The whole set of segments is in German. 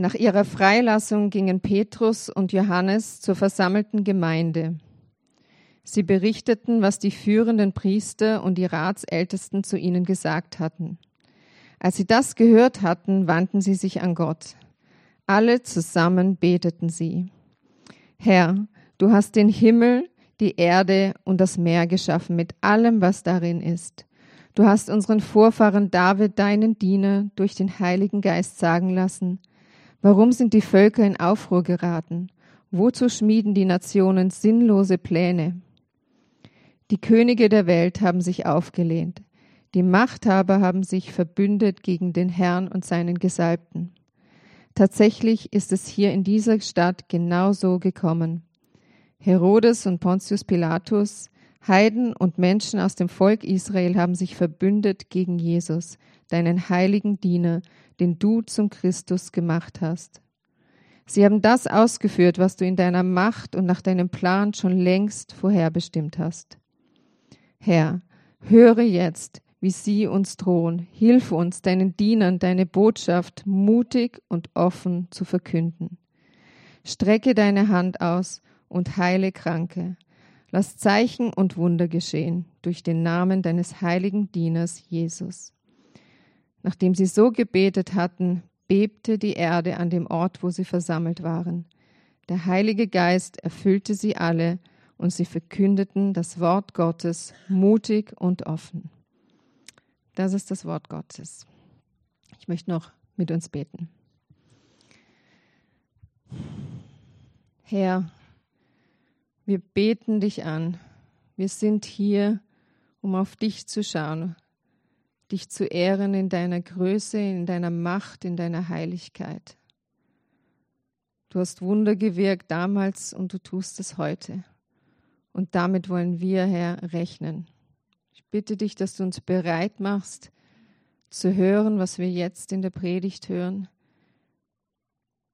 Nach ihrer Freilassung gingen Petrus und Johannes zur versammelten Gemeinde. Sie berichteten, was die führenden Priester und die Ratsältesten zu ihnen gesagt hatten. Als sie das gehört hatten, wandten sie sich an Gott. Alle zusammen beteten sie. Herr, du hast den Himmel, die Erde und das Meer geschaffen mit allem, was darin ist. Du hast unseren Vorfahren David, deinen Diener, durch den Heiligen Geist sagen lassen, warum sind die Völker in Aufruhr geraten? Wozu schmieden die Nationen sinnlose Pläne? Die Könige der Welt haben sich aufgelehnt. Die Machthaber haben sich verbündet gegen den Herrn und seinen Gesalbten. Tatsächlich ist es hier in dieser Stadt genau so gekommen. Herodes und Pontius Pilatus, Heiden und Menschen aus dem Volk Israel haben sich verbündet gegen Jesus, deinen heiligen Diener, den du zum Christus gemacht hast. Sie haben das ausgeführt, was du in deiner Macht und nach deinem Plan schon längst vorherbestimmt hast. Herr, höre jetzt, wie sie uns drohen. Hilf uns, deinen Dienern deine Botschaft mutig und offen zu verkünden. Strecke deine Hand aus und heile Kranke. Lass Zeichen und Wunder geschehen durch den Namen deines heiligen Dieners Jesus. Nachdem sie so gebetet hatten, bebte die Erde an dem Ort, wo sie versammelt waren. Der Heilige Geist erfüllte sie alle und sie verkündeten das Wort Gottes mutig und offen. Das ist das Wort Gottes. Ich möchte noch mit uns beten. Herr, wir beten dich an. Wir sind hier, um auf dich zu schauen, dich zu ehren in deiner Größe, in deiner Macht, in deiner Heiligkeit. Du hast Wunder gewirkt damals und du tust es heute. Und damit wollen wir, Herr, rechnen. Ich bitte dich, dass du uns bereit machst, zu hören, was wir jetzt in der Predigt hören.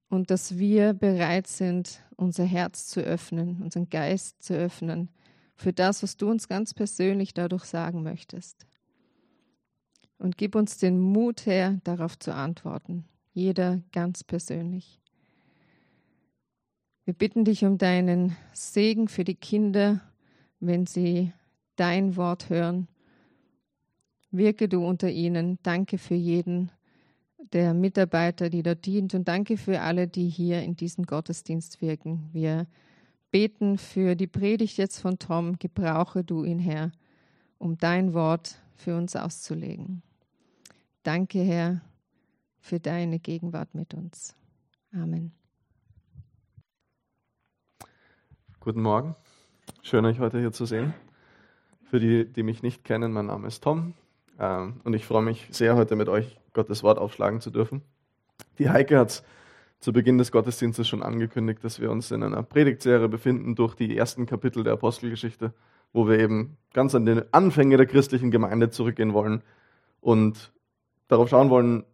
Und dass wir bereit sind, unser Herz zu öffnen, unseren Geist zu öffnen für das, was du uns ganz persönlich dadurch sagen möchtest. Und gib uns den Mut her, darauf zu antworten, jeder ganz persönlich. Wir bitten dich um deinen Segen für die Kinder, wenn sie dein Wort hören. Wirke du unter ihnen. Danke für jeden der Mitarbeiter, die dort dient und danke für alle, die hier in diesem Gottesdienst wirken. Wir beten für die Predigt jetzt von Tom. Gebrauche du ihn, Herr, um dein Wort für uns auszulegen. Danke, Herr, für deine Gegenwart mit uns. Amen. Guten Morgen. Schön, euch heute hier zu sehen. Für die, die mich nicht kennen, mein Name ist Tom ähm, und ich freue mich sehr, heute mit euch Gottes Wort aufschlagen zu dürfen. Die Heike hat zu Beginn des Gottesdienstes schon angekündigt, dass wir uns in einer Predigtserie befinden durch die ersten Kapitel der Apostelgeschichte, wo wir eben ganz an den Anfänge der christlichen Gemeinde zurückgehen wollen und darauf schauen wollen,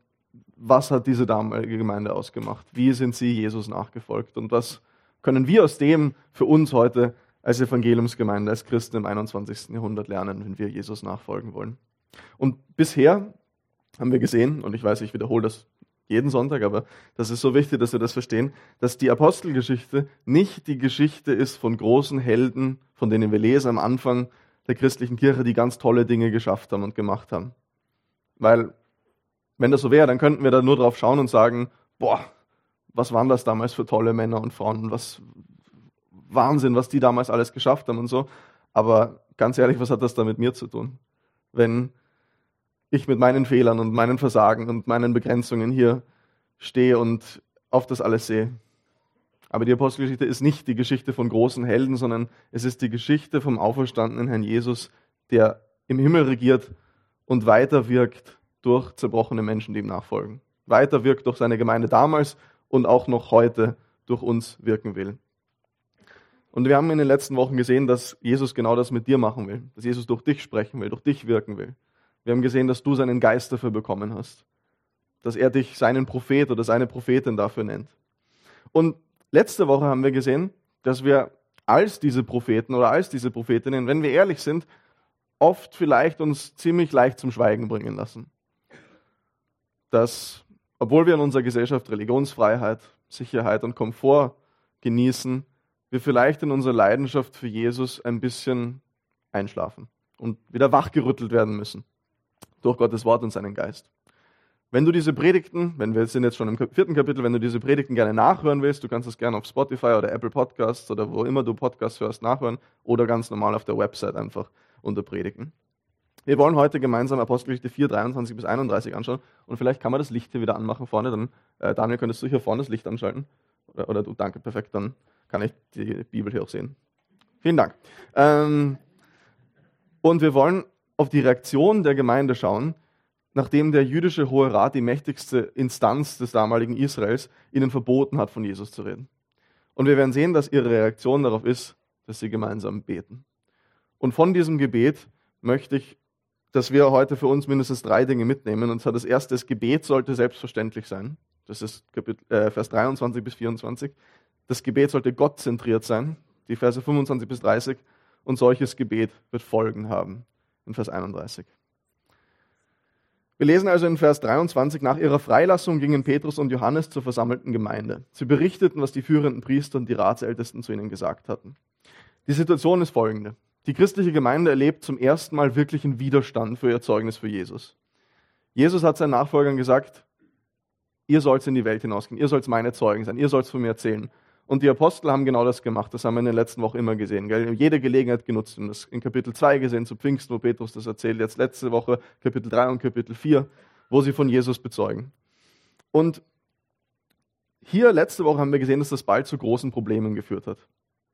was hat diese damalige Gemeinde ausgemacht? Wie sind sie Jesus nachgefolgt? Und was können wir aus dem für uns heute als Evangeliumsgemeinde, als Christen im 21. Jahrhundert lernen, wenn wir Jesus nachfolgen wollen? Und bisher haben wir gesehen, und ich weiß, ich wiederhole das jeden Sonntag, aber das ist so wichtig, dass wir das verstehen, dass die Apostelgeschichte nicht die Geschichte ist von großen Helden, von denen wir lesen am Anfang der christlichen Kirche, die ganz tolle Dinge geschafft haben und gemacht haben. Weil wenn das so wäre, dann könnten wir da nur drauf schauen und sagen, boah, was waren das damals für tolle Männer und Frauen, was Wahnsinn, was die damals alles geschafft haben und so. Aber ganz ehrlich, was hat das da mit mir zu tun? Wenn ich mit meinen Fehlern und meinen Versagen und meinen Begrenzungen hier stehe und auf das alles sehe. Aber die Apostelgeschichte ist nicht die Geschichte von großen Helden, sondern es ist die Geschichte vom auferstandenen Herrn Jesus, der im Himmel regiert und weiter wirkt durch zerbrochene Menschen, die ihm nachfolgen. Weiter wirkt durch seine Gemeinde damals und auch noch heute durch uns wirken will. Und wir haben in den letzten Wochen gesehen, dass Jesus genau das mit dir machen will, dass Jesus durch dich sprechen will, durch dich wirken will. Wir haben gesehen, dass du seinen Geist dafür bekommen hast, dass er dich seinen Prophet oder seine Prophetin dafür nennt. Und letzte Woche haben wir gesehen, dass wir als diese Propheten oder als diese Prophetinnen, wenn wir ehrlich sind, oft vielleicht uns ziemlich leicht zum Schweigen bringen lassen dass obwohl wir in unserer Gesellschaft Religionsfreiheit, Sicherheit und Komfort genießen, wir vielleicht in unserer Leidenschaft für Jesus ein bisschen einschlafen und wieder wachgerüttelt werden müssen durch Gottes Wort und seinen Geist. Wenn du diese Predigten, wenn wir sind jetzt schon im vierten Kapitel, wenn du diese Predigten gerne nachhören willst, du kannst es gerne auf Spotify oder Apple Podcasts oder wo immer du Podcasts hörst nachhören oder ganz normal auf der Website einfach unter Predigten. Wir wollen heute gemeinsam Apostelgeschichte 4, 23 bis 31 anschauen und vielleicht kann man das Licht hier wieder anmachen vorne, dann äh, Daniel, könntest du hier vorne das Licht anschalten? Oder, oder du, danke, perfekt, dann kann ich die Bibel hier auch sehen. Vielen Dank. Ähm, und wir wollen auf die Reaktion der Gemeinde schauen, nachdem der jüdische Hohe Rat, die mächtigste Instanz des damaligen Israels, ihnen verboten hat, von Jesus zu reden. Und wir werden sehen, dass ihre Reaktion darauf ist, dass sie gemeinsam beten. Und von diesem Gebet möchte ich, dass wir heute für uns mindestens drei Dinge mitnehmen. Und zwar das erste, das Gebet sollte selbstverständlich sein. Das ist Kapitel, äh, Vers 23 bis 24. Das Gebet sollte gottzentriert sein. Die Verse 25 bis 30. Und solches Gebet wird Folgen haben. In Vers 31. Wir lesen also in Vers 23, nach ihrer Freilassung gingen Petrus und Johannes zur versammelten Gemeinde. Sie berichteten, was die führenden Priester und die Ratsältesten zu ihnen gesagt hatten. Die Situation ist folgende. Die christliche Gemeinde erlebt zum ersten Mal wirklichen Widerstand für ihr Zeugnis für Jesus. Jesus hat seinen Nachfolgern gesagt, ihr sollt in die Welt hinausgehen, ihr sollt meine Zeugen sein, ihr sollt von mir erzählen. Und die Apostel haben genau das gemacht. Das haben wir in den letzten Wochen immer gesehen. Gell? Jede Gelegenheit genutzt. Und das in Kapitel 2 gesehen, zu Pfingsten, wo Petrus das erzählt. Jetzt letzte Woche Kapitel 3 und Kapitel 4, wo sie von Jesus bezeugen. Und hier letzte Woche haben wir gesehen, dass das bald zu großen Problemen geführt hat.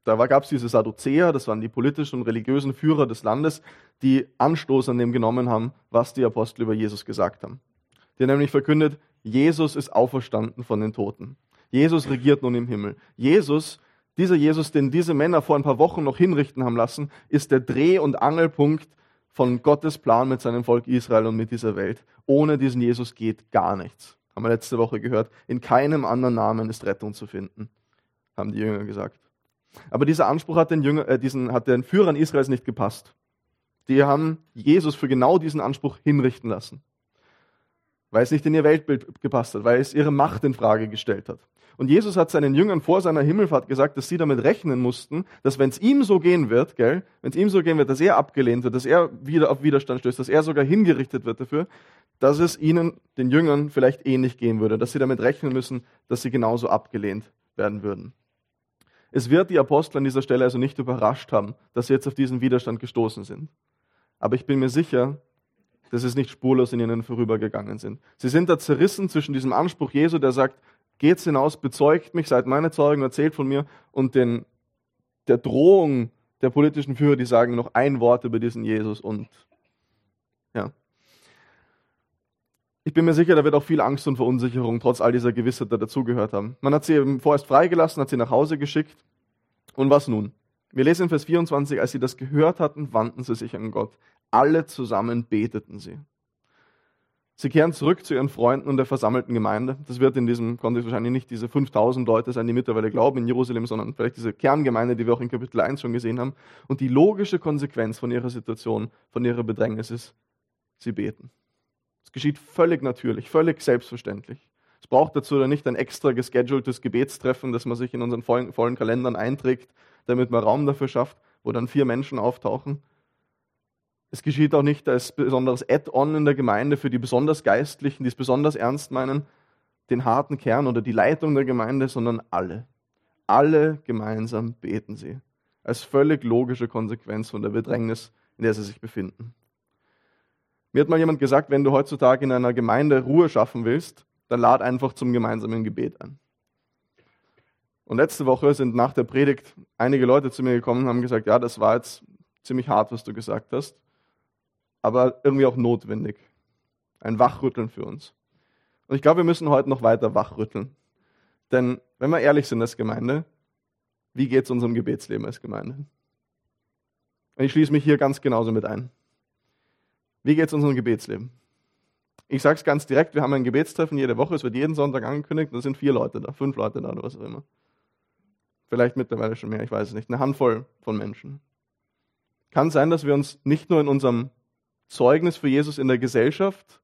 Da gab es diese Sadduzäer, das waren die politischen und religiösen Führer des Landes, die Anstoß an dem genommen haben, was die Apostel über Jesus gesagt haben. Die haben nämlich verkündet, Jesus ist auferstanden von den Toten. Jesus regiert nun im Himmel. Jesus, dieser Jesus, den diese Männer vor ein paar Wochen noch hinrichten haben lassen, ist der Dreh- und Angelpunkt von Gottes Plan mit seinem Volk Israel und mit dieser Welt. Ohne diesen Jesus geht gar nichts. Haben wir letzte Woche gehört. In keinem anderen Namen ist Rettung zu finden, haben die Jünger gesagt. Aber dieser Anspruch hat den, Jünger, äh, diesen, hat den Führern Israels nicht gepasst. Die haben Jesus für genau diesen Anspruch hinrichten lassen. Weil es nicht in ihr Weltbild gepasst hat, weil es ihre Macht in Frage gestellt hat. Und Jesus hat seinen Jüngern vor seiner Himmelfahrt gesagt, dass sie damit rechnen mussten, dass wenn es ihm so gehen wird, gell, wenn es ihm so gehen wird, dass er abgelehnt wird, dass er wieder auf Widerstand stößt, dass er sogar hingerichtet wird dafür, dass es ihnen, den Jüngern, vielleicht ähnlich gehen würde, dass sie damit rechnen müssen, dass sie genauso abgelehnt werden würden. Es wird die Apostel an dieser Stelle also nicht überrascht haben, dass sie jetzt auf diesen Widerstand gestoßen sind. Aber ich bin mir sicher, dass es nicht spurlos in ihnen vorübergegangen sind. Sie sind da zerrissen zwischen diesem Anspruch Jesu, der sagt, Geht hinaus, bezeugt mich, seid meine Zeugen, erzählt von mir und den, der Drohung der politischen Führer, die sagen noch ein Wort über diesen Jesus und ja. Ich bin mir sicher, da wird auch viel Angst und Verunsicherung trotz all dieser Gewissheit dazugehört haben. Man hat sie eben vorerst freigelassen, hat sie nach Hause geschickt. Und was nun? Wir lesen in Vers 24, als sie das gehört hatten, wandten sie sich an Gott. Alle zusammen beteten sie. Sie kehren zurück zu ihren Freunden und der versammelten Gemeinde. Das wird in diesem Kontext wahrscheinlich nicht diese 5000 Leute sein, die mittlerweile glauben in Jerusalem, sondern vielleicht diese Kerngemeinde, die wir auch in Kapitel 1 schon gesehen haben. Und die logische Konsequenz von ihrer Situation, von ihrer Bedrängnis ist, sie beten. Es geschieht völlig natürlich, völlig selbstverständlich. Es braucht dazu nicht ein extra geschedultes Gebetstreffen, das man sich in unseren vollen, vollen Kalendern einträgt, damit man Raum dafür schafft, wo dann vier Menschen auftauchen, es geschieht auch nicht als besonderes Add-on in der Gemeinde für die besonders Geistlichen, die es besonders ernst meinen, den harten Kern oder die Leitung der Gemeinde, sondern alle. Alle gemeinsam beten sie. Als völlig logische Konsequenz von der Bedrängnis, in der sie sich befinden. Mir hat mal jemand gesagt, wenn du heutzutage in einer Gemeinde Ruhe schaffen willst, dann lad einfach zum gemeinsamen Gebet ein. Und letzte Woche sind nach der Predigt einige Leute zu mir gekommen und haben gesagt, ja, das war jetzt ziemlich hart, was du gesagt hast aber irgendwie auch notwendig. Ein Wachrütteln für uns. Und ich glaube, wir müssen heute noch weiter wachrütteln. Denn wenn wir ehrlich sind als Gemeinde, wie geht es unserem Gebetsleben als Gemeinde? Und ich schließe mich hier ganz genauso mit ein. Wie geht es unserem Gebetsleben? Ich sage es ganz direkt, wir haben ein Gebetstreffen jede Woche, es wird jeden Sonntag angekündigt, da sind vier Leute da, fünf Leute da oder was auch immer. Vielleicht mittlerweile schon mehr, ich weiß es nicht. Eine Handvoll von Menschen. Kann sein, dass wir uns nicht nur in unserem Zeugnis für Jesus in der Gesellschaft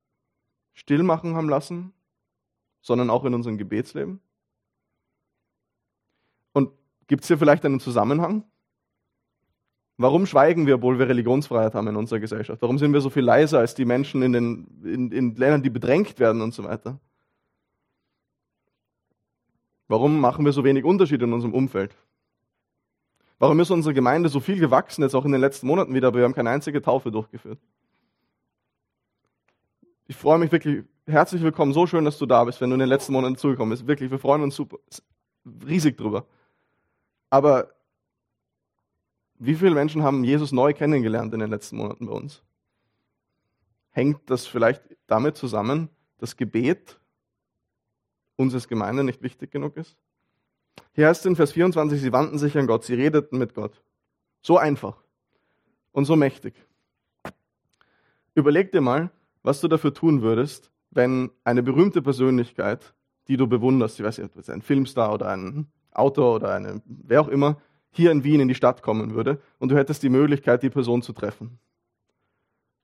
still machen haben lassen, sondern auch in unserem Gebetsleben? Und gibt es hier vielleicht einen Zusammenhang? Warum schweigen wir, obwohl wir Religionsfreiheit haben in unserer Gesellschaft? Warum sind wir so viel leiser als die Menschen in, den, in, in Ländern, die bedrängt werden und so weiter? Warum machen wir so wenig Unterschied in unserem Umfeld? Warum ist unsere Gemeinde so viel gewachsen, jetzt auch in den letzten Monaten wieder, aber wir haben keine einzige Taufe durchgeführt? Ich freue mich wirklich, herzlich willkommen, so schön, dass du da bist, wenn du in den letzten Monaten zugekommen bist. Wirklich, wir freuen uns super, riesig drüber. Aber wie viele Menschen haben Jesus neu kennengelernt in den letzten Monaten bei uns? Hängt das vielleicht damit zusammen, dass Gebet uns als Gemeinde nicht wichtig genug ist? Hier heißt es in Vers 24, sie wandten sich an Gott, sie redeten mit Gott. So einfach und so mächtig. Überleg dir mal, was du dafür tun würdest, wenn eine berühmte Persönlichkeit, die du bewunderst, ich weiß nicht, ein Filmstar oder ein Autor oder eine, wer auch immer, hier in Wien in die Stadt kommen würde und du hättest die Möglichkeit, die Person zu treffen.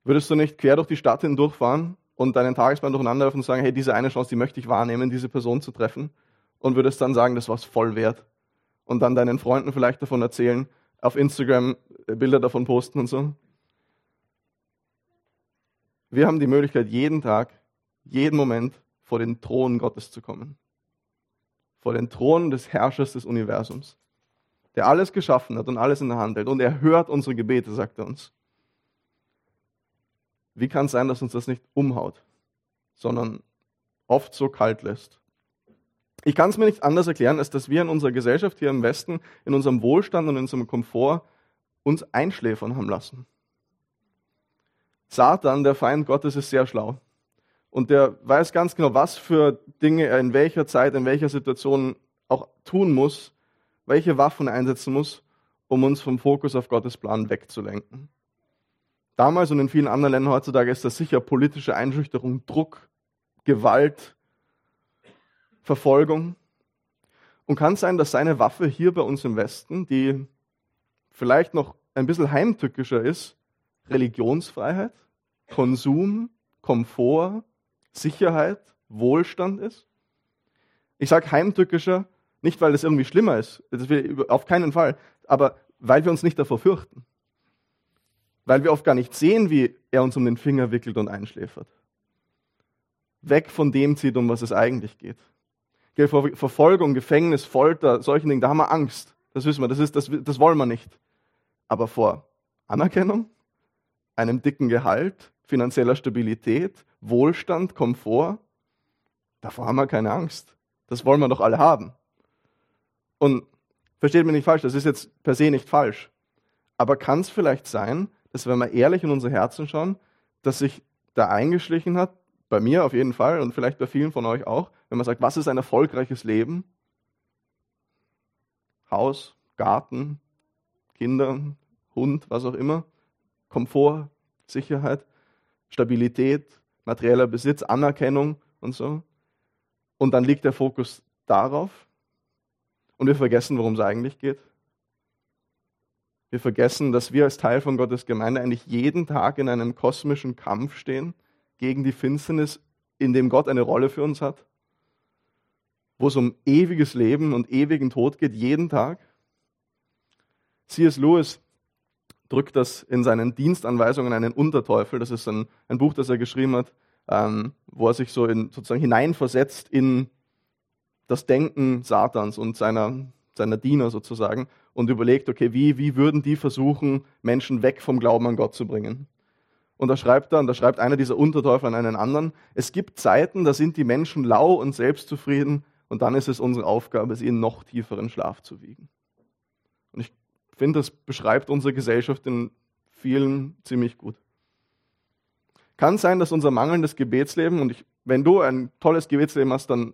Würdest du nicht quer durch die Stadt hindurchfahren und deinen Tagesplan durcheinander und sagen, hey, diese eine Chance, die möchte ich wahrnehmen, diese Person zu treffen? Und würdest dann sagen, das war es voll wert. Und dann deinen Freunden vielleicht davon erzählen, auf Instagram äh, Bilder davon posten und so. Wir haben die Möglichkeit, jeden Tag, jeden Moment vor den Thron Gottes zu kommen. Vor den Thron des Herrschers des Universums der alles geschaffen hat und alles in der Hand hält. Und er hört unsere Gebete, sagt er uns. Wie kann es sein, dass uns das nicht umhaut, sondern oft so kalt lässt? Ich kann es mir nicht anders erklären, als dass wir in unserer Gesellschaft hier im Westen, in unserem Wohlstand und in unserem Komfort uns einschläfern haben lassen. Satan, der Feind Gottes, ist sehr schlau. Und der weiß ganz genau, was für Dinge er in welcher Zeit, in welcher Situation auch tun muss, welche Waffen einsetzen muss, um uns vom Fokus auf Gottes Plan wegzulenken. Damals und in vielen anderen Ländern heutzutage ist das sicher politische Einschüchterung, Druck, Gewalt, Verfolgung. Und kann sein, dass seine Waffe hier bei uns im Westen, die vielleicht noch ein bisschen heimtückischer ist, Religionsfreiheit, Konsum, Komfort, Sicherheit, Wohlstand ist. Ich sage heimtückischer, nicht, weil es irgendwie schlimmer ist, das auf keinen Fall, aber weil wir uns nicht davor fürchten. Weil wir oft gar nicht sehen, wie er uns um den Finger wickelt und einschläfert. Weg von dem zieht, um was es eigentlich geht. Verfolgung, Gefängnis, Folter, solchen Dingen, da haben wir Angst. Das wissen wir, das, ist, das, das wollen wir nicht. Aber vor Anerkennung, einem dicken Gehalt, finanzieller Stabilität, Wohlstand, Komfort, davor haben wir keine Angst. Das wollen wir doch alle haben. Und versteht mich nicht falsch, das ist jetzt per se nicht falsch. Aber kann es vielleicht sein, dass wenn wir ehrlich in unsere Herzen schauen, dass sich da eingeschlichen hat, bei mir auf jeden Fall und vielleicht bei vielen von euch auch, wenn man sagt, was ist ein erfolgreiches Leben? Haus, Garten, Kinder, Hund, was auch immer, Komfort, Sicherheit, Stabilität, materieller Besitz, Anerkennung und so. Und dann liegt der Fokus darauf und wir vergessen, worum es eigentlich geht. Wir vergessen, dass wir als Teil von Gottes Gemeinde eigentlich jeden Tag in einem kosmischen Kampf stehen gegen die Finsternis, in dem Gott eine Rolle für uns hat, wo es um ewiges Leben und ewigen Tod geht, jeden Tag. C.S. Lewis drückt das in seinen Dienstanweisungen einen Unterteufel. Das ist ein, ein Buch, das er geschrieben hat, ähm, wo er sich so in, sozusagen hineinversetzt in das Denken Satans und seiner, seiner Diener sozusagen und überlegt, okay, wie, wie würden die versuchen, Menschen weg vom Glauben an Gott zu bringen? Und da schreibt er, da schreibt einer dieser Unterteufel an einen anderen, es gibt Zeiten, da sind die Menschen lau und selbstzufrieden und dann ist es unsere Aufgabe, sie in noch tieferen Schlaf zu wiegen. Und ich finde, das beschreibt unsere Gesellschaft in vielen ziemlich gut. Kann sein, dass unser mangelndes Gebetsleben, und ich, wenn du ein tolles Gebetsleben hast, dann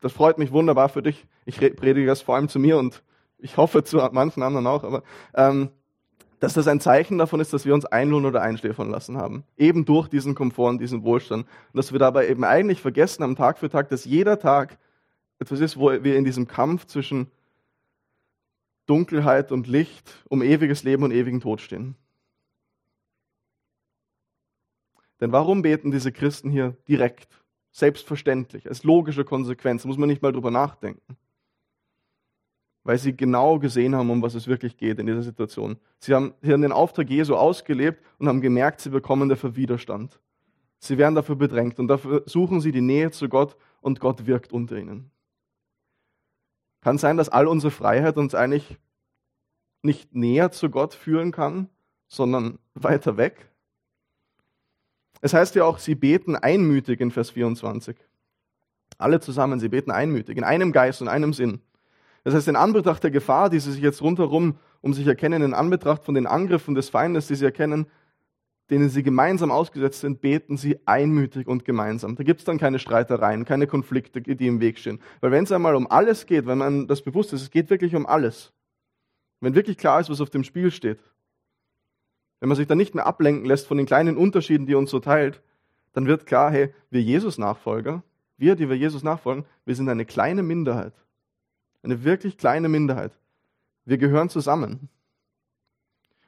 das freut mich wunderbar für dich. Ich predige das vor allem zu mir und ich hoffe zu manchen anderen auch, aber ähm, dass das ein Zeichen davon ist, dass wir uns einlohnen oder einschläfern lassen haben. Eben durch diesen Komfort und diesen Wohlstand. Und dass wir dabei eben eigentlich vergessen haben, Tag für Tag, dass jeder Tag etwas ist, wo wir in diesem Kampf zwischen Dunkelheit und Licht um ewiges Leben und ewigen Tod stehen. Denn warum beten diese Christen hier direkt selbstverständlich, als logische Konsequenz, muss man nicht mal drüber nachdenken. Weil sie genau gesehen haben, um was es wirklich geht in dieser Situation. Sie haben, sie haben den Auftrag Jesu ausgelebt und haben gemerkt, sie bekommen dafür Widerstand. Sie werden dafür bedrängt und dafür suchen sie die Nähe zu Gott und Gott wirkt unter ihnen. Kann sein, dass all unsere Freiheit uns eigentlich nicht näher zu Gott führen kann, sondern weiter weg. Es heißt ja auch, sie beten einmütig in Vers 24. Alle zusammen, sie beten einmütig, in einem Geist und einem Sinn. Das heißt, in Anbetracht der Gefahr, die sie sich jetzt rundherum um sich erkennen, in Anbetracht von den Angriffen des Feindes, die sie erkennen, denen sie gemeinsam ausgesetzt sind, beten sie einmütig und gemeinsam. Da gibt es dann keine Streitereien, keine Konflikte, die im Weg stehen. Weil wenn es einmal um alles geht, wenn man das bewusst ist, es geht wirklich um alles. Wenn wirklich klar ist, was auf dem Spiel steht, wenn man sich dann nicht mehr ablenken lässt von den kleinen Unterschieden, die uns so teilt, dann wird klar, hey, wir Jesus-Nachfolger, wir, die wir Jesus nachfolgen, wir sind eine kleine Minderheit. Eine wirklich kleine Minderheit. Wir gehören zusammen.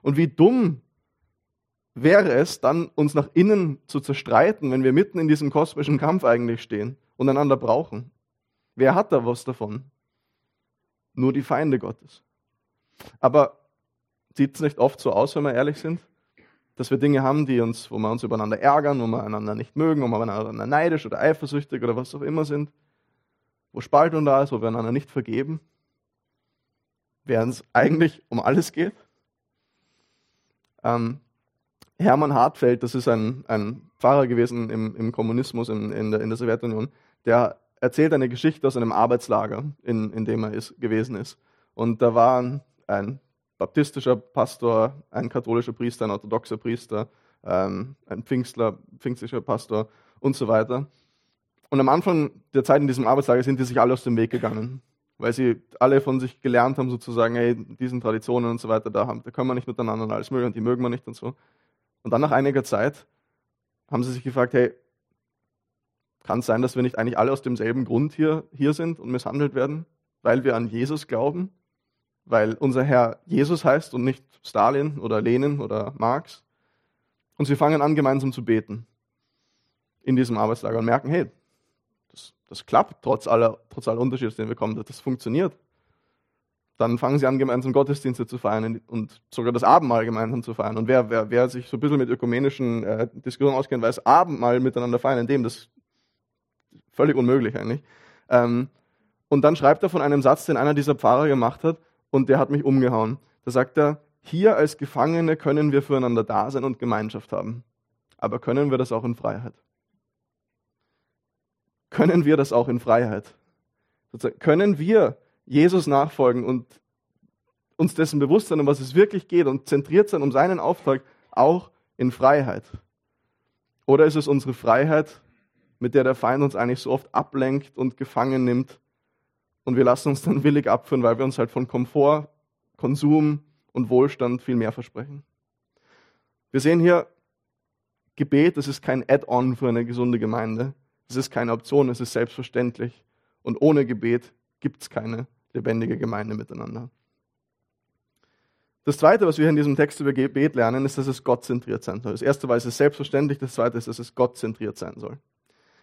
Und wie dumm wäre es dann, uns nach innen zu zerstreiten, wenn wir mitten in diesem kosmischen Kampf eigentlich stehen und einander brauchen. Wer hat da was davon? Nur die Feinde Gottes. Aber sieht es nicht oft so aus, wenn wir ehrlich sind? Dass wir Dinge haben, die uns, wo wir uns übereinander ärgern, wo wir einander nicht mögen, wo wir einander neidisch oder eifersüchtig oder was auch immer sind, wo Spaltung da ist, wo wir einander nicht vergeben, während es eigentlich um alles geht. Ähm, Hermann Hartfeld, das ist ein, ein Pfarrer gewesen im, im Kommunismus in, in, der, in, der, Sowjetunion, der erzählt eine Geschichte aus einem Arbeitslager, in, in dem er ist, gewesen ist. Und da war ein baptistischer Pastor, ein katholischer Priester, ein orthodoxer Priester, ähm, ein Pfingstler, pfingstlicher Pastor und so weiter. Und am Anfang der Zeit in diesem Arbeitslager sind die sich alle aus dem Weg gegangen, weil sie alle von sich gelernt haben, sozusagen, hey, diesen Traditionen und so weiter, da, haben, da können wir nicht miteinander und alles mögen und die mögen wir nicht und so. Und dann nach einiger Zeit haben sie sich gefragt, hey, kann es sein, dass wir nicht eigentlich alle aus demselben Grund hier, hier sind und misshandelt werden? Weil wir an Jesus glauben? Weil unser Herr Jesus heißt und nicht Stalin oder Lenin oder Marx? Und sie fangen an, gemeinsam zu beten in diesem Arbeitslager und merken, hey, das, das klappt trotz aller, trotz aller Unterschiede, denen wir kommen, das funktioniert. Dann fangen sie an, gemeinsam Gottesdienste zu feiern und sogar das Abendmahl gemeinsam zu feiern. Und wer, wer, wer sich so ein bisschen mit ökumenischen äh, Diskussionen auskennt, weiß, Abendmahl miteinander feiern, in dem das völlig unmöglich eigentlich. Ähm, und dann schreibt er von einem Satz, den einer dieser Pfarrer gemacht hat, und der hat mich umgehauen. Da sagt er, hier als Gefangene können wir füreinander da sein und Gemeinschaft haben. Aber können wir das auch in Freiheit? Können wir das auch in Freiheit? Können wir Jesus nachfolgen und uns dessen bewusst sein, um was es wirklich geht und zentriert sein um seinen Auftrag auch in Freiheit? Oder ist es unsere Freiheit, mit der der Feind uns eigentlich so oft ablenkt und gefangen nimmt und wir lassen uns dann willig abführen, weil wir uns halt von Komfort, Konsum und Wohlstand viel mehr versprechen? Wir sehen hier, Gebet, das ist kein Add-on für eine gesunde Gemeinde. Es ist keine Option, es ist selbstverständlich. Und ohne Gebet gibt es keine lebendige Gemeinde miteinander. Das Zweite, was wir in diesem Text über Gebet lernen, ist, dass es gottzentriert sein soll. Das erste war, es ist selbstverständlich, das zweite ist, dass es gottzentriert sein soll.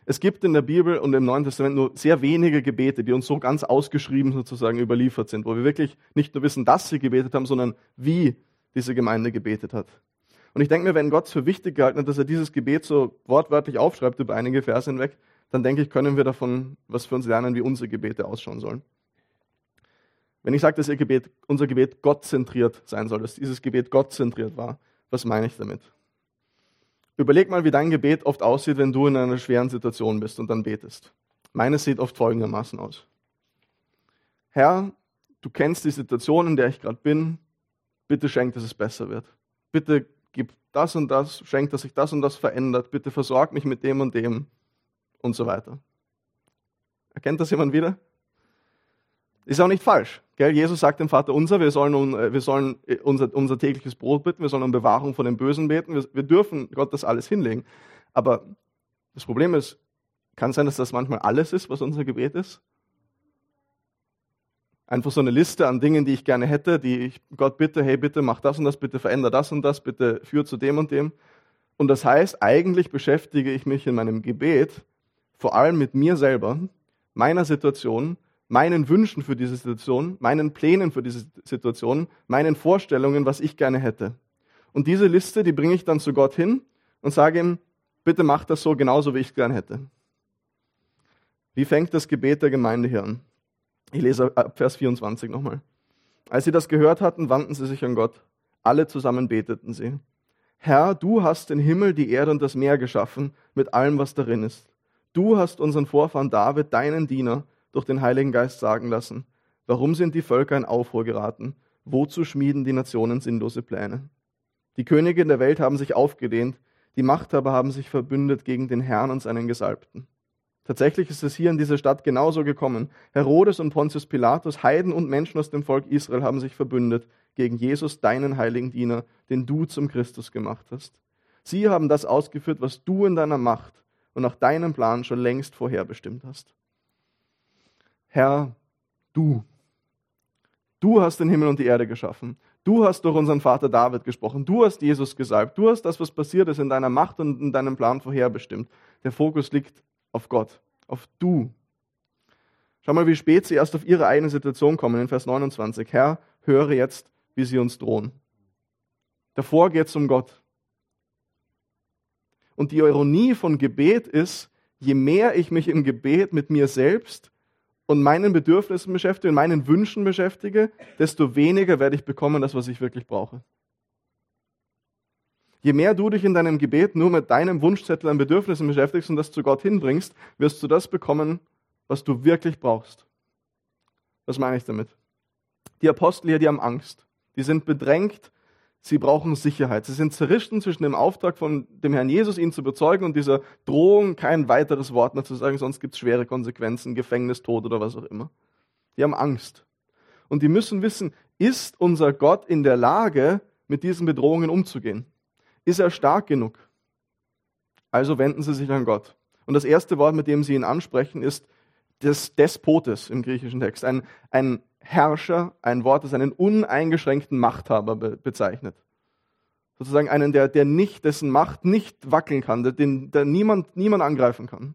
Es gibt in der Bibel und im Neuen Testament nur sehr wenige Gebete, die uns so ganz ausgeschrieben sozusagen überliefert sind, wo wir wirklich nicht nur wissen, dass sie gebetet haben, sondern wie diese Gemeinde gebetet hat. Und ich denke mir, wenn Gott für wichtig gehalten hat, dass er dieses Gebet so wortwörtlich aufschreibt über einige Verse hinweg, dann denke ich, können wir davon was für uns lernen, wie unsere Gebete ausschauen sollen. Wenn ich sage, dass ihr Gebet, unser Gebet gottzentriert sein soll, dass dieses Gebet gottzentriert war, was meine ich damit? Überleg mal, wie dein Gebet oft aussieht, wenn du in einer schweren Situation bist und dann betest. Meines sieht oft folgendermaßen aus. Herr, du kennst die Situation, in der ich gerade bin. Bitte schenk, dass es besser wird. Bitte gib das und das, schenk, dass sich das und das verändert. Bitte versorg mich mit dem und dem und so weiter. Erkennt das jemand wieder? Ist auch nicht falsch. Gell? Jesus sagt dem Vater unser, wir sollen, äh, wir sollen äh, unser, unser tägliches Brot bitten, wir sollen um Bewahrung von dem Bösen beten, wir, wir dürfen Gott das alles hinlegen. Aber das Problem ist, kann sein, dass das manchmal alles ist, was unser Gebet ist? Einfach so eine Liste an Dingen, die ich gerne hätte, die ich Gott bitte, hey, bitte mach das und das, bitte veränder das und das, bitte führ zu dem und dem. Und das heißt, eigentlich beschäftige ich mich in meinem Gebet vor allem mit mir selber, meiner Situation, meinen Wünschen für diese Situation, meinen Plänen für diese Situation, meinen Vorstellungen, was ich gerne hätte. Und diese Liste, die bringe ich dann zu Gott hin und sage ihm, bitte mach das so genauso, wie ich es gern hätte. Wie fängt das Gebet der Gemeinde hier an? Ich lese ab Vers 24 nochmal. Als sie das gehört hatten, wandten sie sich an Gott. Alle zusammen beteten sie. Herr, du hast den Himmel, die Erde und das Meer geschaffen, mit allem, was darin ist. Du hast unseren Vorfahren David, deinen Diener, durch den Heiligen Geist sagen lassen. Warum sind die Völker in Aufruhr geraten? Wozu schmieden die Nationen sinnlose Pläne? Die Könige der Welt haben sich aufgedehnt, die Machthaber haben sich verbündet gegen den Herrn und seinen Gesalbten. Tatsächlich ist es hier in dieser Stadt genauso gekommen. Herodes und Pontius Pilatus, Heiden und Menschen aus dem Volk Israel haben sich verbündet gegen Jesus, deinen heiligen Diener, den du zum Christus gemacht hast. Sie haben das ausgeführt, was du in deiner Macht und nach deinem Plan schon längst vorherbestimmt hast. Herr, du, du hast den Himmel und die Erde geschaffen. Du hast durch unseren Vater David gesprochen. Du hast Jesus gesalbt. Du hast das, was passiert ist, in deiner Macht und in deinem Plan vorherbestimmt. Der Fokus liegt auf Gott, auf du. Schau mal, wie spät sie erst auf ihre eigene Situation kommen in Vers 29. Herr, höre jetzt, wie sie uns drohen. Davor geht es um Gott. Und die Ironie von Gebet ist, je mehr ich mich im Gebet mit mir selbst und meinen Bedürfnissen beschäftige und meinen Wünschen beschäftige, desto weniger werde ich bekommen, das, was ich wirklich brauche. Je mehr du dich in deinem Gebet nur mit deinem Wunschzettel an Bedürfnissen beschäftigst und das zu Gott hinbringst, wirst du das bekommen, was du wirklich brauchst. Was meine ich damit? Die Apostel hier, die haben Angst. Die sind bedrängt, sie brauchen Sicherheit. Sie sind zerrissen zwischen dem Auftrag von dem Herrn Jesus, ihn zu überzeugen, und dieser Drohung, kein weiteres Wort mehr zu sagen, sonst gibt es schwere Konsequenzen, Gefängnis, Tod oder was auch immer. Die haben Angst. Und die müssen wissen, ist unser Gott in der Lage, mit diesen Bedrohungen umzugehen? Ist er stark genug? Also wenden sie sich an Gott. Und das erste Wort, mit dem sie ihn ansprechen, ist des Despotes im griechischen Text. Ein, ein Herrscher, ein Wort, das einen uneingeschränkten Machthaber be bezeichnet. Sozusagen einen, der, der nicht, dessen Macht nicht wackeln kann, den, der niemand, niemand angreifen kann.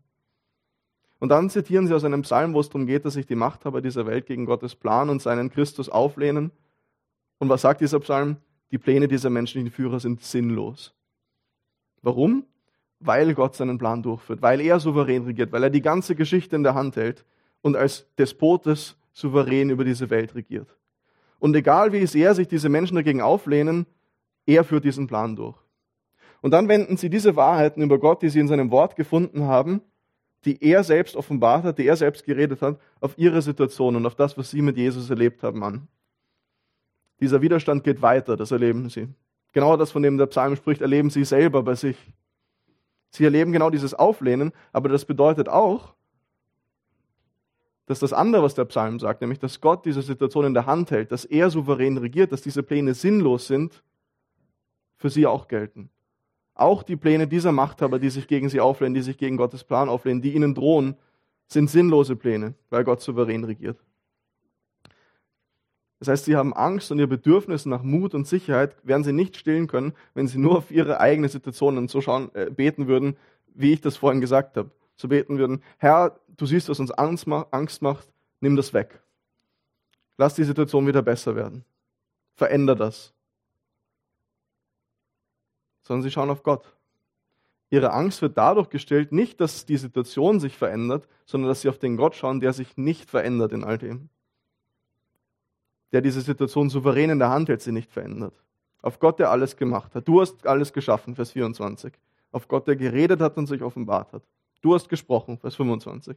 Und dann zitieren sie aus einem Psalm, wo es darum geht, dass sich die Machthaber dieser Welt gegen Gottes Plan und seinen Christus auflehnen. Und was sagt dieser Psalm? die Pläne dieser menschlichen Führer sind sinnlos. Warum? Weil Gott seinen Plan durchführt, weil er souverän regiert, weil er die ganze Geschichte in der Hand hält und als Despotes souverän über diese Welt regiert. Und egal wie sehr sich diese Menschen dagegen auflehnen, er führt diesen Plan durch. Und dann wenden sie diese Wahrheiten über Gott, die sie in seinem Wort gefunden haben, die er selbst offenbart hat, die er selbst geredet hat, auf ihre Situation und auf das, was sie mit Jesus erlebt haben, an. Dieser Widerstand geht weiter, das erleben sie. Genau das, von dem der Psalm spricht, erleben sie selber bei sich. Sie erleben genau dieses Auflehnen, aber das bedeutet auch, dass das andere, was der Psalm sagt, nämlich, dass Gott diese Situation in der Hand hält, dass er souverän regiert, dass diese Pläne sinnlos sind, für sie auch gelten. Auch die Pläne dieser Machthaber, die sich gegen sie auflehnen, die sich gegen Gottes Plan auflehnen, die ihnen drohen, sind sinnlose Pläne, weil Gott souverän regiert. Das heißt, sie haben Angst und ihr Bedürfnis nach Mut und Sicherheit werden sie nicht stillen können, wenn sie nur auf ihre eigene Situation und so schauen, äh, beten würden, wie ich das vorhin gesagt habe. So beten würden, Herr, du siehst, was uns Angst macht, nimm das weg. Lass die Situation wieder besser werden. Veränder das. Sondern sie schauen auf Gott. Ihre Angst wird dadurch gestillt, nicht, dass die Situation sich verändert, sondern dass sie auf den Gott schauen, der sich nicht verändert in all dem der diese Situation souverän in der Hand hält, sie nicht verändert. Auf Gott, der alles gemacht hat. Du hast alles geschaffen, Vers 24. Auf Gott, der geredet hat und sich offenbart hat. Du hast gesprochen, Vers 25.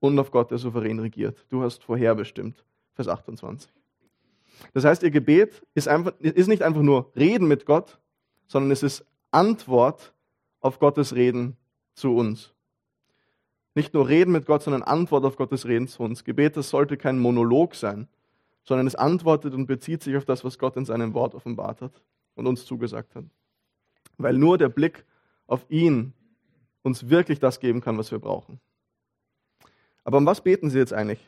Und auf Gott, der souverän regiert. Du hast vorherbestimmt, Vers 28. Das heißt, ihr Gebet ist, einfach, ist nicht einfach nur Reden mit Gott, sondern es ist Antwort auf Gottes Reden zu uns. Nicht nur Reden mit Gott, sondern Antwort auf Gottes Reden zu uns. Gebet, das sollte kein Monolog sein, sondern es antwortet und bezieht sich auf das, was Gott in seinem Wort offenbart hat und uns zugesagt hat. Weil nur der Blick auf ihn uns wirklich das geben kann, was wir brauchen. Aber um was beten sie jetzt eigentlich?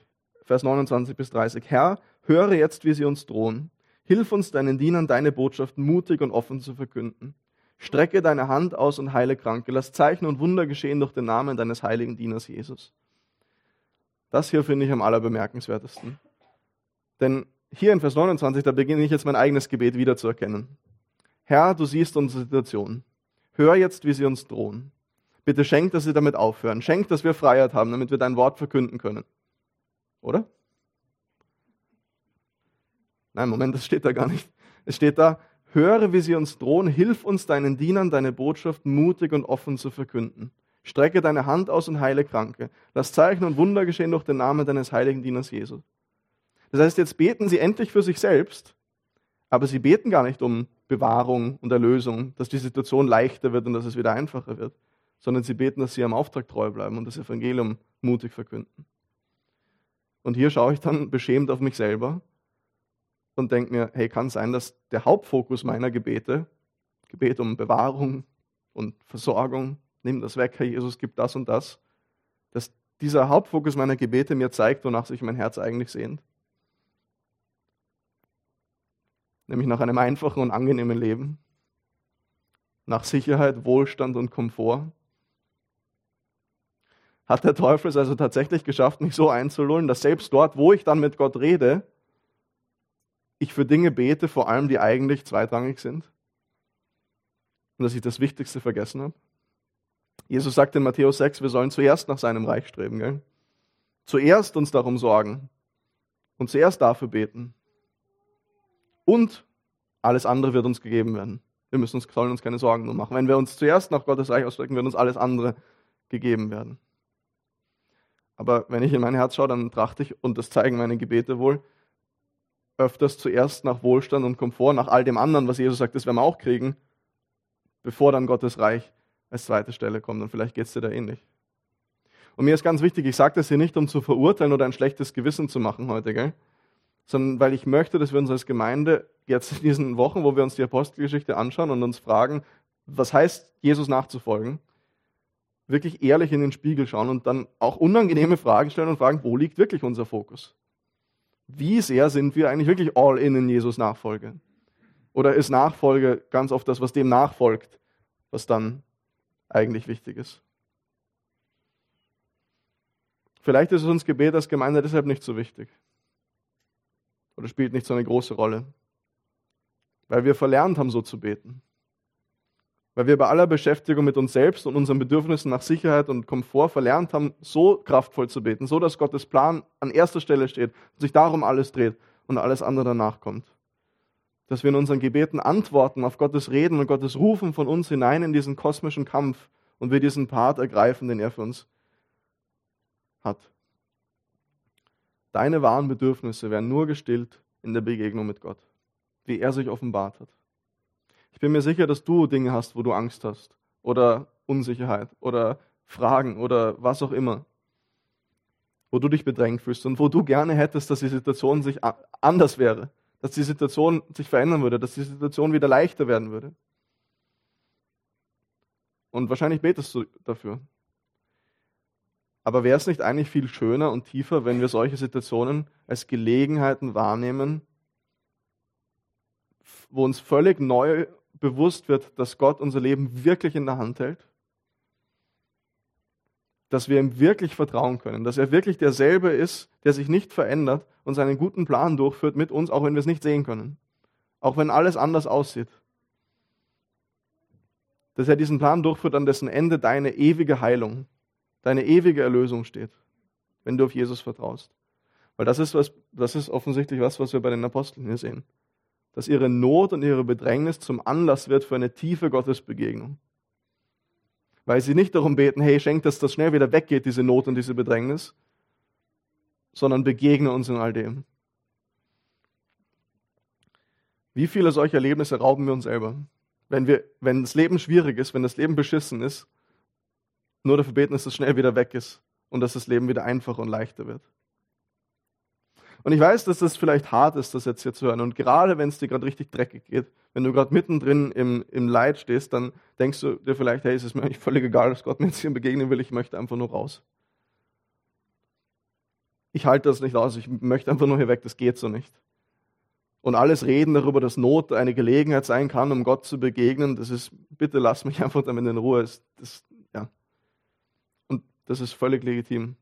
Vers 29 bis 30. Herr, höre jetzt, wie sie uns drohen. Hilf uns, deinen Dienern deine Botschaft mutig und offen zu verkünden. Strecke deine Hand aus und heile Kranke. Lass Zeichen und Wunder geschehen durch den Namen deines heiligen Dieners Jesus. Das hier finde ich am allerbemerkenswertesten. Denn hier in Vers 29, da beginne ich jetzt mein eigenes Gebet wiederzuerkennen. Herr, du siehst unsere Situation. Hör jetzt, wie sie uns drohen. Bitte schenk, dass sie damit aufhören. Schenk, dass wir Freiheit haben, damit wir dein Wort verkünden können. Oder? Nein, Moment, das steht da gar nicht. Es steht da, höre, wie sie uns drohen, hilf uns deinen Dienern, deine Botschaft mutig und offen zu verkünden. Strecke deine Hand aus und heile Kranke. Lass Zeichen und Wunder geschehen durch den Namen deines heiligen Dieners Jesus. Das heißt, jetzt beten sie endlich für sich selbst, aber sie beten gar nicht um Bewahrung und Erlösung, dass die Situation leichter wird und dass es wieder einfacher wird, sondern sie beten, dass sie am Auftrag treu bleiben und das Evangelium mutig verkünden. Und hier schaue ich dann beschämt auf mich selber und denke mir, hey, kann sein, dass der Hauptfokus meiner Gebete, Gebet um Bewahrung und Versorgung, nimm das weg, Herr Jesus, gib das und das, dass dieser Hauptfokus meiner Gebete mir zeigt, wonach sich mein Herz eigentlich sehnt. Nämlich nach einem einfachen und angenehmen Leben, nach Sicherheit, Wohlstand und Komfort, hat der Teufel es also tatsächlich geschafft, mich so einzulullen, dass selbst dort, wo ich dann mit Gott rede, ich für Dinge bete, vor allem die eigentlich zweitrangig sind. Und dass ich das Wichtigste vergessen habe. Jesus sagt in Matthäus 6, wir sollen zuerst nach seinem Reich streben. Gell? Zuerst uns darum sorgen und zuerst dafür beten. Und alles andere wird uns gegeben werden. Wir müssen uns, sollen uns keine Sorgen nur machen. Wenn wir uns zuerst nach Gottes Reich ausstrecken, wird uns alles andere gegeben werden. Aber wenn ich in mein Herz schaue, dann trachte ich, und das zeigen meine Gebete wohl, öfters zuerst nach Wohlstand und Komfort, nach all dem anderen, was Jesus sagt, das werden wir auch kriegen, bevor dann Gottes Reich als zweite Stelle kommt. Und vielleicht geht es dir da ähnlich. Und mir ist ganz wichtig, ich sage das hier nicht, um zu verurteilen oder ein schlechtes Gewissen zu machen heute, gell? sondern weil ich möchte, dass wir uns als Gemeinde jetzt in diesen Wochen, wo wir uns die Apostelgeschichte anschauen und uns fragen, was heißt Jesus nachzufolgen, wirklich ehrlich in den Spiegel schauen und dann auch unangenehme Fragen stellen und fragen, wo liegt wirklich unser Fokus? Wie sehr sind wir eigentlich wirklich all in in Jesus Nachfolge? Oder ist Nachfolge ganz oft das, was dem nachfolgt, was dann eigentlich wichtig ist? Vielleicht ist uns Gebet als Gemeinde deshalb nicht so wichtig. Oder spielt nicht so eine große Rolle. Weil wir verlernt haben, so zu beten weil wir bei aller Beschäftigung mit uns selbst und unseren Bedürfnissen nach Sicherheit und Komfort verlernt haben, so kraftvoll zu beten, so dass Gottes Plan an erster Stelle steht und sich darum alles dreht und alles andere danach kommt. Dass wir in unseren Gebeten antworten auf Gottes Reden und Gottes Rufen von uns hinein in diesen kosmischen Kampf und wir diesen Part ergreifen, den er für uns hat. Deine wahren Bedürfnisse werden nur gestillt in der Begegnung mit Gott, wie er sich offenbart hat. Ich bin mir sicher, dass du Dinge hast, wo du Angst hast oder Unsicherheit oder Fragen oder was auch immer, wo du dich bedrängt fühlst und wo du gerne hättest, dass die Situation sich anders wäre, dass die Situation sich verändern würde, dass die Situation wieder leichter werden würde. Und wahrscheinlich betest du dafür. Aber wäre es nicht eigentlich viel schöner und tiefer, wenn wir solche Situationen als Gelegenheiten wahrnehmen, wo uns völlig neu bewusst wird, dass Gott unser Leben wirklich in der Hand hält, dass wir ihm wirklich vertrauen können, dass er wirklich derselbe ist, der sich nicht verändert und seinen guten Plan durchführt mit uns, auch wenn wir es nicht sehen können, auch wenn alles anders aussieht. Dass er diesen Plan durchführt, an dessen Ende deine ewige Heilung, deine ewige Erlösung steht, wenn du auf Jesus vertraust. Weil das ist, was, das ist offensichtlich was, was wir bei den Aposteln hier sehen dass ihre Not und ihre Bedrängnis zum Anlass wird für eine tiefe Gottesbegegnung. Weil sie nicht darum beten, hey, schenk, dass das schnell wieder weggeht, diese Not und diese Bedrängnis, sondern begegne uns in all dem. Wie viele solcher Erlebnisse rauben wir uns selber? Wenn, wir, wenn das Leben schwierig ist, wenn das Leben beschissen ist, nur dafür beten, dass es schnell wieder weg ist und dass das Leben wieder einfacher und leichter wird. Und ich weiß, dass das vielleicht hart ist, das jetzt hier zu hören. Und gerade wenn es dir gerade richtig dreckig geht, wenn du gerade mittendrin im, im Leid stehst, dann denkst du dir vielleicht, hey, es ist mir eigentlich völlig egal, dass Gott mir jetzt hier begegnen will, ich möchte einfach nur raus. Ich halte das nicht aus, ich möchte einfach nur hier weg, das geht so nicht. und alles reden darüber, dass Not eine Gelegenheit sein kann, um Gott zu begegnen, das ist, bitte lass mich einfach damit in Ruhe. Das, ja. Und das ist völlig legitim.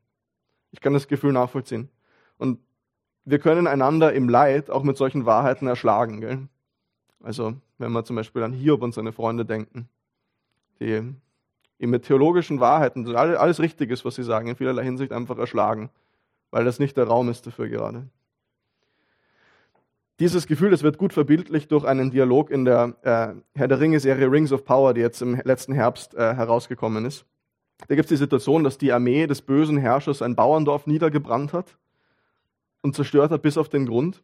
Ich kann das Gefühl nachvollziehen. Und wir können einander im Leid auch mit solchen Wahrheiten erschlagen. Gell? Also, wenn wir zum Beispiel an Hiob und seine Freunde denken, die ihn mit theologischen Wahrheiten, alles richtig ist, was sie sagen, in vielerlei Hinsicht einfach erschlagen, weil das nicht der Raum ist dafür gerade. Dieses Gefühl, das wird gut verbildlicht durch einen Dialog in der äh, Herr der Ringe-Serie Rings of Power, die jetzt im letzten Herbst äh, herausgekommen ist. Da gibt es die Situation, dass die Armee des bösen Herrschers ein Bauerndorf niedergebrannt hat und zerstört hat bis auf den Grund.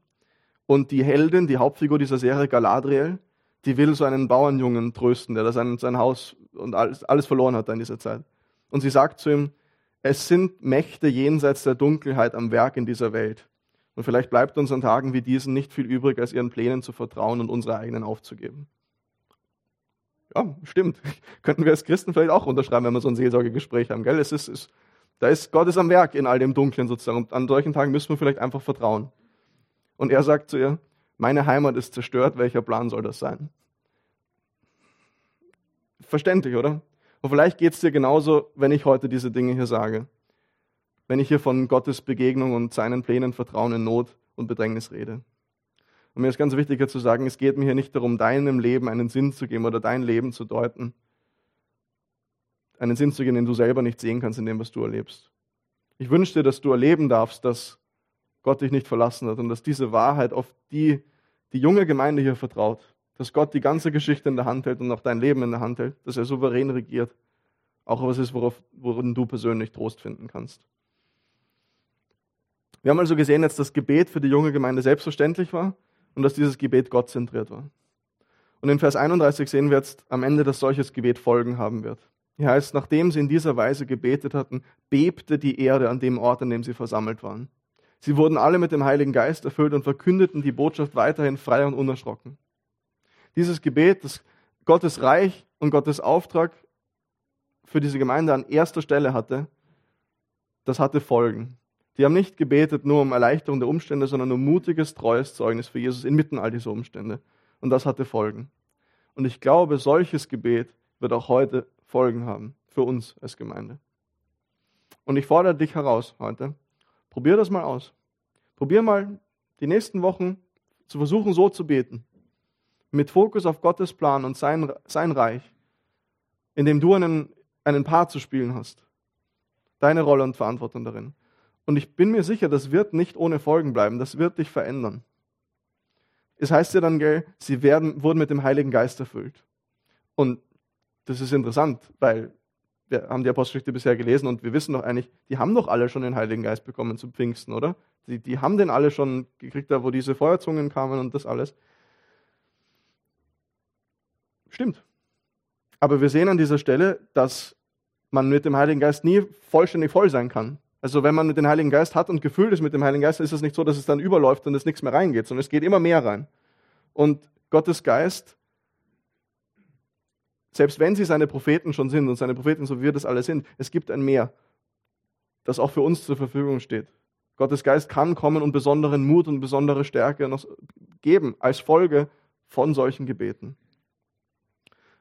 Und die Heldin, die Hauptfigur dieser Serie, Galadriel, die will so einen Bauernjungen trösten, der da sein, sein Haus und alles, alles verloren hat in dieser Zeit. Und sie sagt zu ihm, es sind Mächte jenseits der Dunkelheit am Werk in dieser Welt. Und vielleicht bleibt uns an Tagen wie diesen nicht viel übrig, als ihren Plänen zu vertrauen und unsere eigenen aufzugeben. Ja, stimmt. Könnten wir als Christen vielleicht auch unterschreiben, wenn wir so ein Seelsorgegespräch haben. Gell? Es ist, es, da ist Gott ist am Werk in all dem Dunklen sozusagen. Und an solchen Tagen müssen wir vielleicht einfach vertrauen. Und er sagt zu ihr, meine Heimat ist zerstört, welcher Plan soll das sein? Verständlich, oder? Und vielleicht geht es dir genauso, wenn ich heute diese Dinge hier sage wenn ich hier von Gottes Begegnung und seinen Plänen Vertrauen in Not und Bedrängnis rede. Und mir ist ganz wichtig zu sagen, es geht mir hier nicht darum, deinem Leben einen Sinn zu geben oder dein Leben zu deuten. Einen Sinn zu geben, den du selber nicht sehen kannst in dem, was du erlebst. Ich wünsche dir, dass du erleben darfst, dass Gott dich nicht verlassen hat und dass diese Wahrheit auf die, die junge Gemeinde hier vertraut. Dass Gott die ganze Geschichte in der Hand hält und auch dein Leben in der Hand hält. Dass er souverän regiert. Auch was ist, worauf, worin du persönlich Trost finden kannst. Wir haben also gesehen dass Gebet für die junge Gemeinde selbstverständlich war und dass dieses Gebet gottzentriert war. Und in Vers 31 sehen wir jetzt am Ende, dass solches Gebet Folgen haben wird. Hier heißt, nachdem sie in dieser Weise gebetet hatten, bebte die Erde an dem Ort, an dem sie versammelt waren. Sie wurden alle mit dem Heiligen Geist erfüllt und verkündeten die Botschaft weiterhin frei und unerschrocken. Dieses Gebet, das Gottes Reich und Gottes Auftrag für diese Gemeinde an erster Stelle hatte, das hatte Folgen. Die haben nicht gebetet nur um Erleichterung der Umstände, sondern um mutiges, treues Zeugnis für Jesus inmitten all dieser Umstände. Und das hatte Folgen. Und ich glaube, solches Gebet wird auch heute Folgen haben für uns als Gemeinde. Und ich fordere dich heraus heute, probier das mal aus. Probier mal die nächsten Wochen zu versuchen, so zu beten. Mit Fokus auf Gottes Plan und sein, sein Reich, in dem du einen, einen Part zu spielen hast. Deine Rolle und Verantwortung darin. Und ich bin mir sicher, das wird nicht ohne Folgen bleiben. Das wird dich verändern. Es heißt ja dann, gell, sie werden, wurden mit dem Heiligen Geist erfüllt. Und das ist interessant, weil wir haben die Apostelgeschichte bisher gelesen und wir wissen doch eigentlich, die haben doch alle schon den Heiligen Geist bekommen zum Pfingsten, oder? Die, die haben den alle schon gekriegt, da wo diese Feuerzungen kamen und das alles. Stimmt. Aber wir sehen an dieser Stelle, dass man mit dem Heiligen Geist nie vollständig voll sein kann. Also wenn man mit dem Heiligen Geist hat und gefüllt ist mit dem Heiligen Geist, ist es nicht so, dass es dann überläuft und es nichts mehr reingeht, sondern es geht immer mehr rein. Und Gottes Geist, selbst wenn sie seine Propheten schon sind und seine Propheten, so wie wir das alle sind, es gibt ein Mehr, das auch für uns zur Verfügung steht. Gottes Geist kann kommen und besonderen Mut und besondere Stärke noch geben als Folge von solchen Gebeten.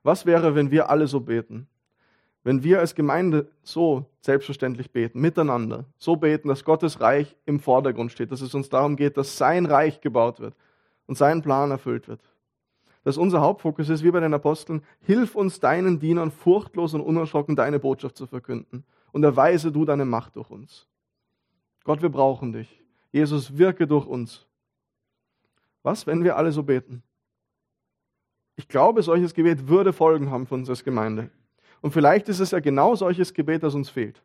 Was wäre, wenn wir alle so beten? Wenn wir als Gemeinde so selbstverständlich beten, miteinander, so beten, dass Gottes Reich im Vordergrund steht, dass es uns darum geht, dass sein Reich gebaut wird und sein Plan erfüllt wird. Dass unser Hauptfokus ist, wie bei den Aposteln, hilf uns deinen Dienern furchtlos und unerschrocken deine Botschaft zu verkünden und erweise du deine Macht durch uns. Gott, wir brauchen dich. Jesus, wirke durch uns. Was, wenn wir alle so beten? Ich glaube, solches Gebet würde Folgen haben für uns als Gemeinde. Und vielleicht ist es ja genau solches Gebet, das uns fehlt.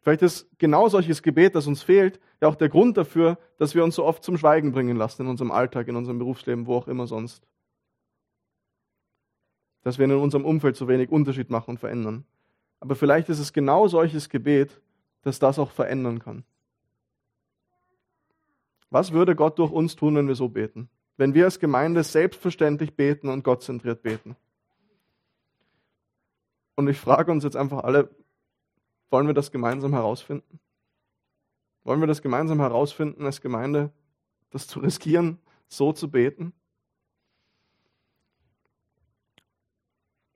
Vielleicht ist genau solches Gebet, das uns fehlt, ja auch der Grund dafür, dass wir uns so oft zum Schweigen bringen lassen in unserem Alltag, in unserem Berufsleben, wo auch immer sonst. Dass wir in unserem Umfeld so wenig Unterschied machen und verändern. Aber vielleicht ist es genau solches Gebet, das das auch verändern kann. Was würde Gott durch uns tun, wenn wir so beten? Wenn wir als Gemeinde selbstverständlich beten und gottzentriert beten? Und ich frage uns jetzt einfach alle, wollen wir das gemeinsam herausfinden? Wollen wir das gemeinsam herausfinden als Gemeinde, das zu riskieren, so zu beten?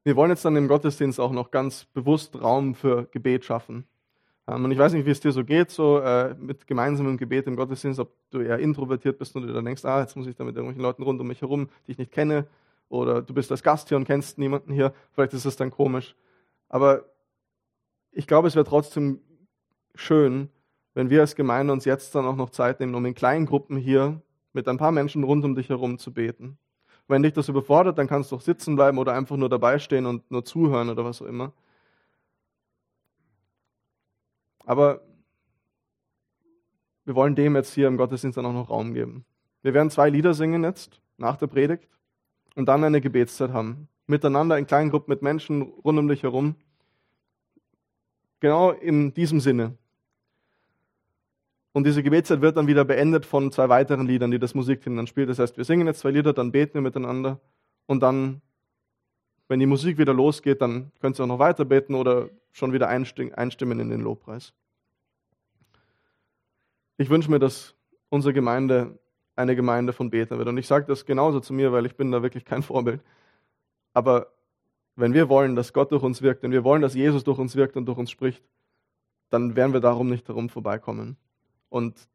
Wir wollen jetzt dann im Gottesdienst auch noch ganz bewusst Raum für Gebet schaffen. Ähm, und ich weiß nicht, wie es dir so geht, so äh, mit gemeinsamem Gebet im Gottesdienst, ob du eher introvertiert bist und du dann denkst, ah, jetzt muss ich da mit irgendwelchen Leuten rund um mich herum, die ich nicht kenne, oder du bist als Gast hier und kennst niemanden hier, vielleicht ist es dann komisch. Aber ich glaube, es wäre trotzdem schön, wenn wir als Gemeinde uns jetzt dann auch noch Zeit nehmen, um in kleinen Gruppen hier mit ein paar Menschen rund um dich herum zu beten. Wenn dich das überfordert, dann kannst du auch sitzen bleiben oder einfach nur dabei stehen und nur zuhören oder was auch immer. Aber wir wollen dem jetzt hier im Gottesdienst dann auch noch Raum geben. Wir werden zwei Lieder singen jetzt nach der Predigt und dann eine Gebetszeit haben. Miteinander in kleinen Gruppen mit Menschen rund um dich herum. Genau in diesem Sinne. Und diese Gebetszeit wird dann wieder beendet von zwei weiteren Liedern, die das Musikteam dann spielt. Das heißt, wir singen jetzt zwei Lieder, dann beten wir miteinander und dann, wenn die Musik wieder losgeht, dann könnt ihr auch noch weiter beten oder schon wieder einstimmen in den Lobpreis. Ich wünsche mir, dass unsere Gemeinde eine Gemeinde von Betern wird. Und ich sage das genauso zu mir, weil ich bin da wirklich kein Vorbild. Aber wenn wir wollen, dass Gott durch uns wirkt, wenn wir wollen, dass Jesus durch uns wirkt und durch uns spricht, dann werden wir darum nicht darum vorbeikommen. Und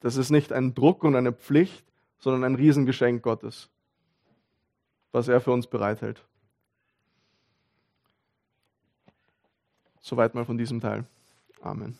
das ist nicht ein Druck und eine Pflicht, sondern ein Riesengeschenk Gottes, was er für uns bereithält. Soweit mal von diesem Teil. Amen.